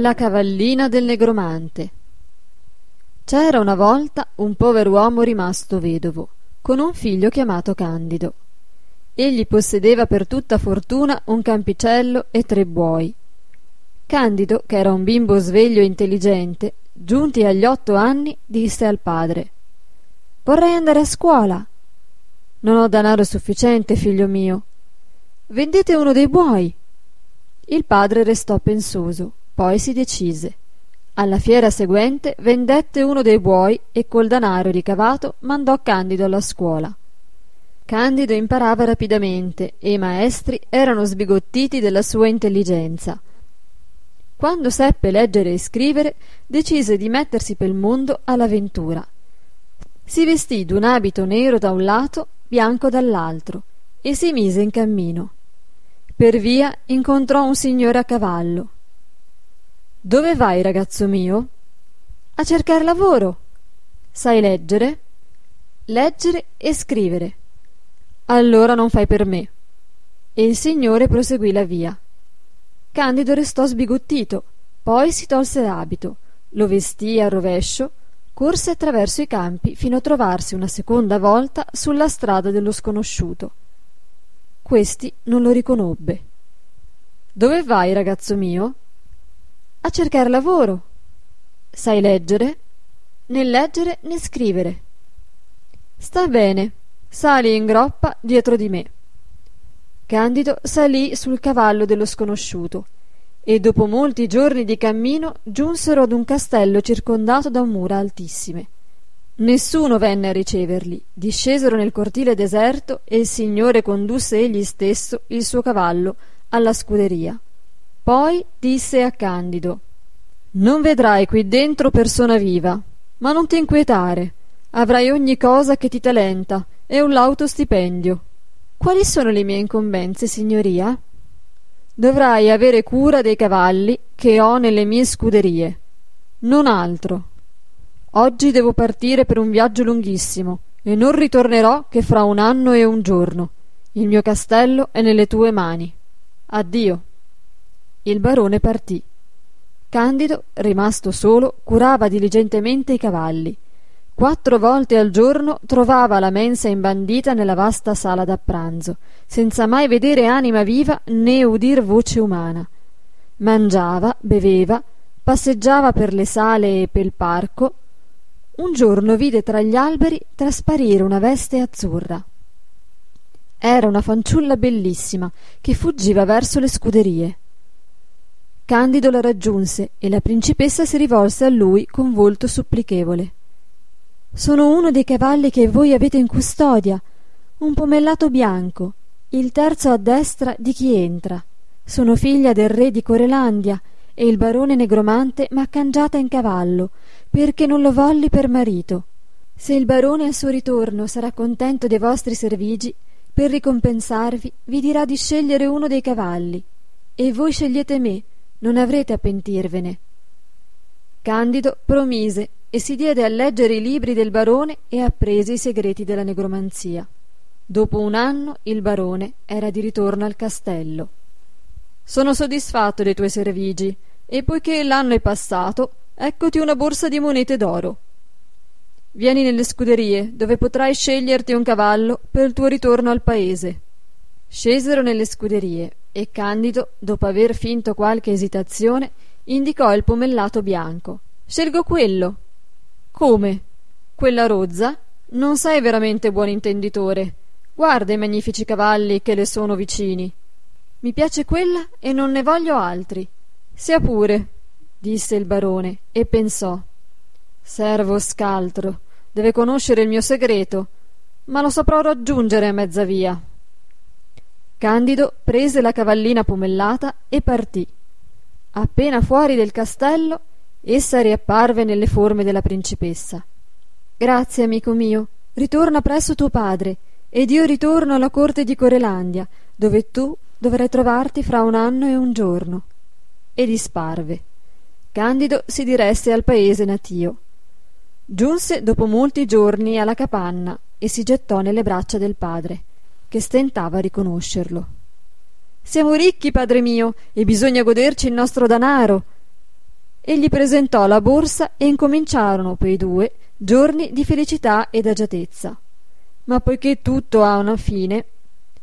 La cavallina del negromante C'era una volta un pover'uomo rimasto vedovo, con un figlio chiamato Candido. Egli possedeva per tutta fortuna un campicello e tre buoi. Candido, che era un bimbo sveglio e intelligente, giunti agli otto anni, disse al padre Vorrei andare a scuola. Non ho danaro sufficiente, figlio mio. Vendete uno dei buoi. Il padre restò pensoso, poi si decise. Alla fiera seguente vendette uno dei buoi e col danaro ricavato mandò Candido alla scuola. Candido imparava rapidamente e i maestri erano sbigottiti della sua intelligenza. Quando seppe leggere e scrivere, decise di mettersi pel mondo all'avventura. Si vestì d'un abito nero da un lato, bianco dall'altro, e si mise in cammino. Per via incontrò un signore a cavallo. Dove vai, ragazzo mio? A cercare lavoro. Sai leggere? Leggere e scrivere. Allora non fai per me. E il signore proseguì la via. Candido restò sbigottito, poi si tolse l'abito, lo vestì a rovescio, corse attraverso i campi fino a trovarsi una seconda volta sulla strada dello sconosciuto. Questi non lo riconobbe. Dove vai, ragazzo mio? A cercare lavoro. Sai leggere? Né leggere né scrivere. Sta bene, sali in groppa dietro di me. Candido salì sul cavallo dello sconosciuto e dopo molti giorni di cammino giunsero ad un castello circondato da mura altissime. Nessuno venne a riceverli, discesero nel cortile deserto e il Signore condusse egli stesso il suo cavallo alla scuderia. Poi disse a Candido Non vedrai qui dentro persona viva, ma non ti inquietare, avrai ogni cosa che ti talenta e un lauto stipendio. Quali sono le mie incombenze, signoria? Dovrai avere cura dei cavalli che ho nelle mie scuderie, non altro. Oggi devo partire per un viaggio lunghissimo e non ritornerò che fra un anno e un giorno. Il mio castello è nelle tue mani. Addio. Il barone partì. Candido, rimasto solo, curava diligentemente i cavalli. Quattro volte al giorno trovava la mensa imbandita nella vasta sala da pranzo, senza mai vedere anima viva né udir voce umana. Mangiava, beveva, passeggiava per le sale e pel parco, un giorno vide tra gli alberi trasparire una veste azzurra. Era una fanciulla bellissima che fuggiva verso le scuderie. Candido la raggiunse e la principessa si rivolse a lui con volto supplichevole. Sono uno dei cavalli che voi avete in custodia, un pomellato bianco, il terzo a destra di chi entra. Sono figlia del re di Corelandia e il barone negromante m'ha cangiata in cavallo perché non lo volli per marito. Se il barone al suo ritorno sarà contento dei vostri servigi, per ricompensarvi vi dirà di scegliere uno dei cavalli, e voi scegliete me, non avrete a pentirvene. Candido promise e si diede a leggere i libri del barone e apprese i segreti della negromanzia. Dopo un anno il barone era di ritorno al castello. Sono soddisfatto dei tuoi servigi, e poiché l'anno è passato, Eccoti una borsa di monete d'oro. Vieni nelle scuderie, dove potrai sceglierti un cavallo per il tuo ritorno al paese. Scesero nelle scuderie e Candido, dopo aver finto qualche esitazione, indicò il pomellato bianco. Scelgo quello. Come? Quella rozza? Non sei veramente buon intenditore. Guarda i magnifici cavalli che le sono vicini. Mi piace quella e non ne voglio altri. Sia pure, disse il barone e pensò servo scaltro deve conoscere il mio segreto ma lo saprò raggiungere a mezza via candido prese la cavallina pomellata e partì. Appena fuori del castello essa riapparve nelle forme della principessa. Grazie amico mio ritorna presso tuo padre ed io ritorno alla corte di corelandia dove tu dovrai trovarti fra un anno e un giorno. E disparve. Candido si diresse al paese natio. Giunse dopo molti giorni alla capanna e si gettò nelle braccia del padre, che stentava a riconoscerlo. Siamo ricchi, padre mio, e bisogna goderci il nostro danaro. e gli presentò la borsa e incominciarono quei due giorni di felicità ed agiatezza. Ma poiché tutto ha una fine,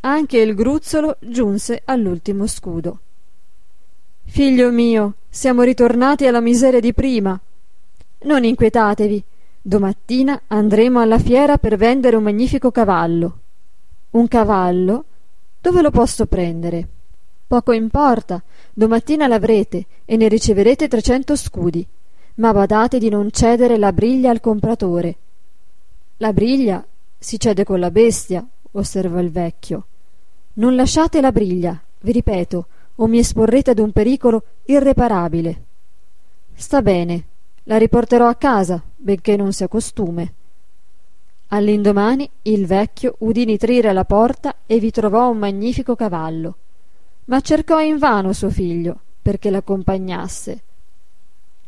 anche il gruzzolo giunse all'ultimo scudo. Figlio mio, siamo ritornati alla miseria di prima. Non inquietatevi, domattina andremo alla fiera per vendere un magnifico cavallo. Un cavallo? Dove lo posso prendere? Poco importa, domattina l'avrete e ne riceverete trecento scudi, ma badate di non cedere la briglia al compratore. La briglia si cede con la bestia, osservò il vecchio. Non lasciate la briglia, vi ripeto, o mi esporrete ad un pericolo irreparabile. Sta bene, la riporterò a casa, benché non sia costume. All'indomani il vecchio udì nitrire alla porta e vi trovò un magnifico cavallo ma cercò invano suo figlio perché l'accompagnasse.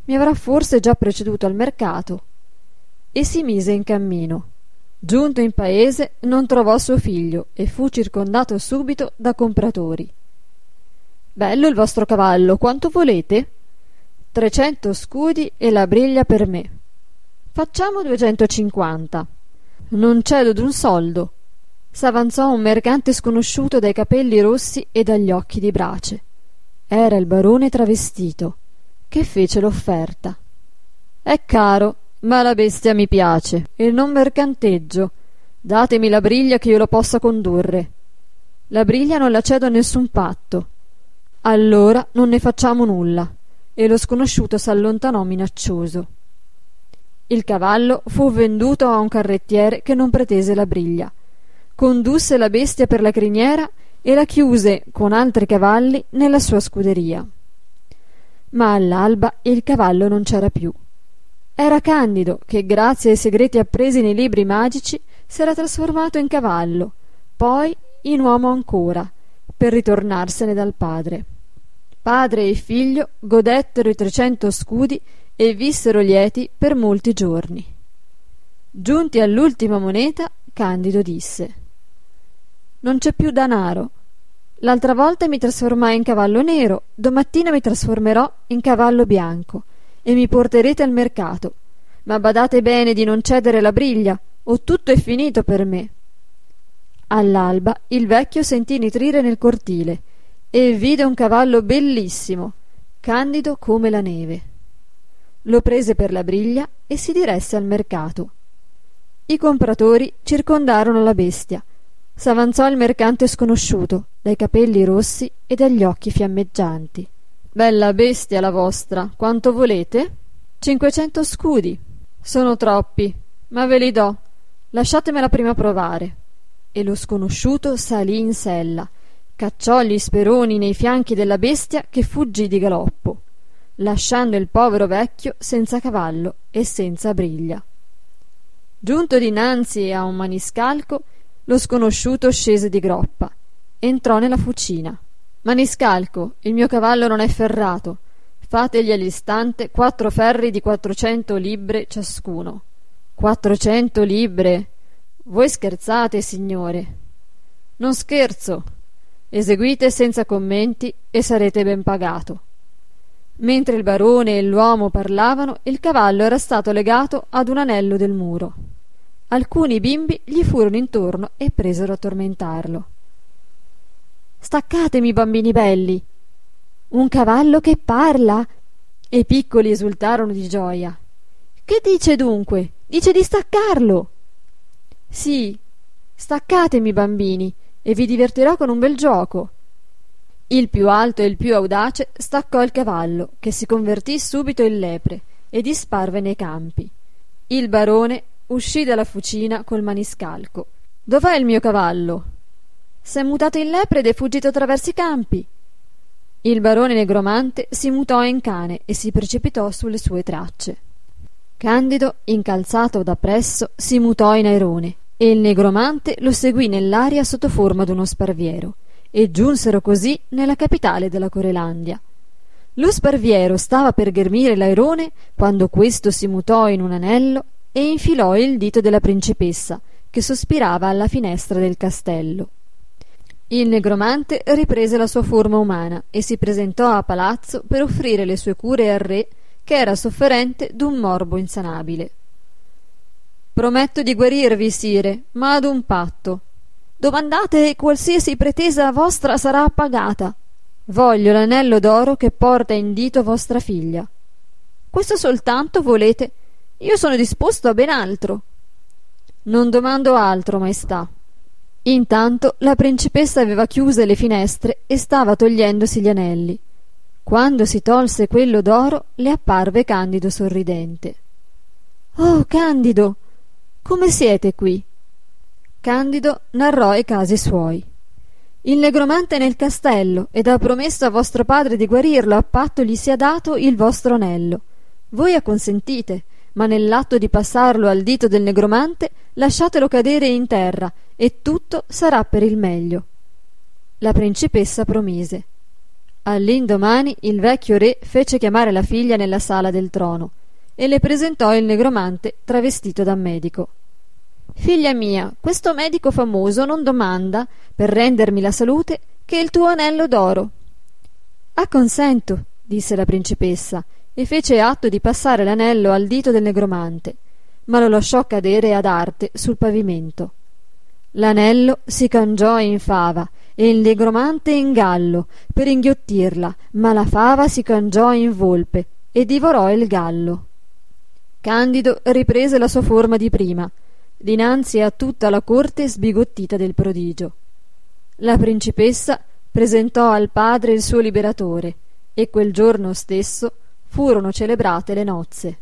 Mi avrà forse già preceduto al mercato. E si mise in cammino. Giunto in paese non trovò suo figlio e fu circondato subito da compratori. Bello il vostro cavallo, quanto volete? Trecento scudi e la briglia per me. Facciamo duecentocinquanta. Non cedo d'un soldo s'avanzò un mercante sconosciuto dai capelli rossi e dagli occhi di brace. Era il barone travestito, che fece l'offerta. È caro, ma la bestia mi piace, e non mercanteggio. Datemi la briglia che io lo possa condurre. La briglia non la cedo a nessun patto. Allora non ne facciamo nulla. E lo sconosciuto s'allontanò minaccioso. Il cavallo fu venduto a un carrettiere che non pretese la briglia condusse la bestia per la criniera e la chiuse con altri cavalli nella sua scuderia. Ma all'alba il cavallo non c'era più. Era Candido che, grazie ai segreti appresi nei libri magici, s'era trasformato in cavallo, poi in uomo ancora, per ritornarsene dal padre. Padre e figlio godettero i trecento scudi e vissero lieti per molti giorni. Giunti all'ultima moneta, Candido disse non c'è più danaro. L'altra volta mi trasformai in cavallo nero, domattina mi trasformerò in cavallo bianco e mi porterete al mercato. Ma badate bene di non cedere la briglia, o tutto è finito per me. All'alba il vecchio sentì nitrire nel cortile e vide un cavallo bellissimo, candido come la neve. Lo prese per la briglia e si diresse al mercato. I compratori circondarono la bestia. S'avanzò il mercante sconosciuto dai capelli rossi e dagli occhi fiammeggianti. Bella bestia la vostra quanto volete? Cinquecento scudi. Sono troppi ma ve li do. Lasciatemela prima provare. E lo sconosciuto salì in sella cacciò gli speroni nei fianchi della bestia che fuggì di galoppo lasciando il povero vecchio senza cavallo e senza briglia giunto dinanzi a un maniscalco lo sconosciuto scese di groppa. Entrò nella fucina. Maniscalco, il mio cavallo non è ferrato. Fategli all'istante quattro ferri di quattrocento libbre ciascuno. Quattrocento libbre? Voi scherzate, signore. Non scherzo. Eseguite senza commenti e sarete ben pagato. Mentre il barone e l'uomo parlavano, il cavallo era stato legato ad un anello del muro. Alcuni bimbi gli furono intorno e presero a tormentarlo. Staccatemi, bambini belli! Un cavallo che parla! E i piccoli esultarono di gioia. Che dice dunque? Dice di staccarlo! Sì, staccatemi, bambini, e vi divertirò con un bel gioco. Il più alto e il più audace staccò il cavallo, che si convertì subito in lepre e disparve nei campi. Il barone uscì dalla fucina col maniscalco. Dov'è il mio cavallo? S'è mutato in lepre ed è fuggito attraverso i campi. Il barone negromante si mutò in cane e si precipitò sulle sue tracce. Candido, incalzato da presso, si mutò in airone e il negromante lo seguì nell'aria sotto forma d'uno sparviero e giunsero così nella capitale della Corelandia. Lo sparviero stava per ghermire l'airone quando questo si mutò in un anello e infilò il dito della principessa, che sospirava alla finestra del castello. Il negromante riprese la sua forma umana e si presentò a palazzo per offrire le sue cure al re che era sofferente d'un morbo insanabile. Prometto di guarirvi, sire, ma ad un patto. Domandate e qualsiasi pretesa vostra sarà appagata. Voglio l'anello d'oro che porta in dito vostra figlia. Questo soltanto volete? Io sono disposto a ben altro. Non domando altro, maestà. Intanto la principessa aveva chiuse le finestre e stava togliendosi gli anelli. Quando si tolse quello d'oro, le apparve Candido sorridente. Oh, Candido, come siete qui? Candido narrò i casi suoi. Il negromante è nel castello ed ha promesso a vostro padre di guarirlo a patto gli sia dato il vostro anello. Voi acconsentite, ma nell'atto di passarlo al dito del negromante lasciatelo cadere in terra e tutto sarà per il meglio. La principessa promise. All'indomani il vecchio re fece chiamare la figlia nella sala del trono e le presentò il negromante travestito da medico. Figlia mia, questo medico famoso non domanda, per rendermi la salute, che il tuo anello d'oro. Acconsento, disse la principessa, e fece atto di passare l'anello al dito del negromante, ma lo lasciò cadere ad arte sul pavimento. L'anello si cangiò in fava e il negromante in gallo per inghiottirla, ma la fava si cangiò in volpe e divorò il gallo. Candido riprese la sua forma di prima, dinanzi a tutta la corte sbigottita del prodigio. La principessa presentò al padre il suo liberatore e quel giorno stesso furono celebrate le nozze.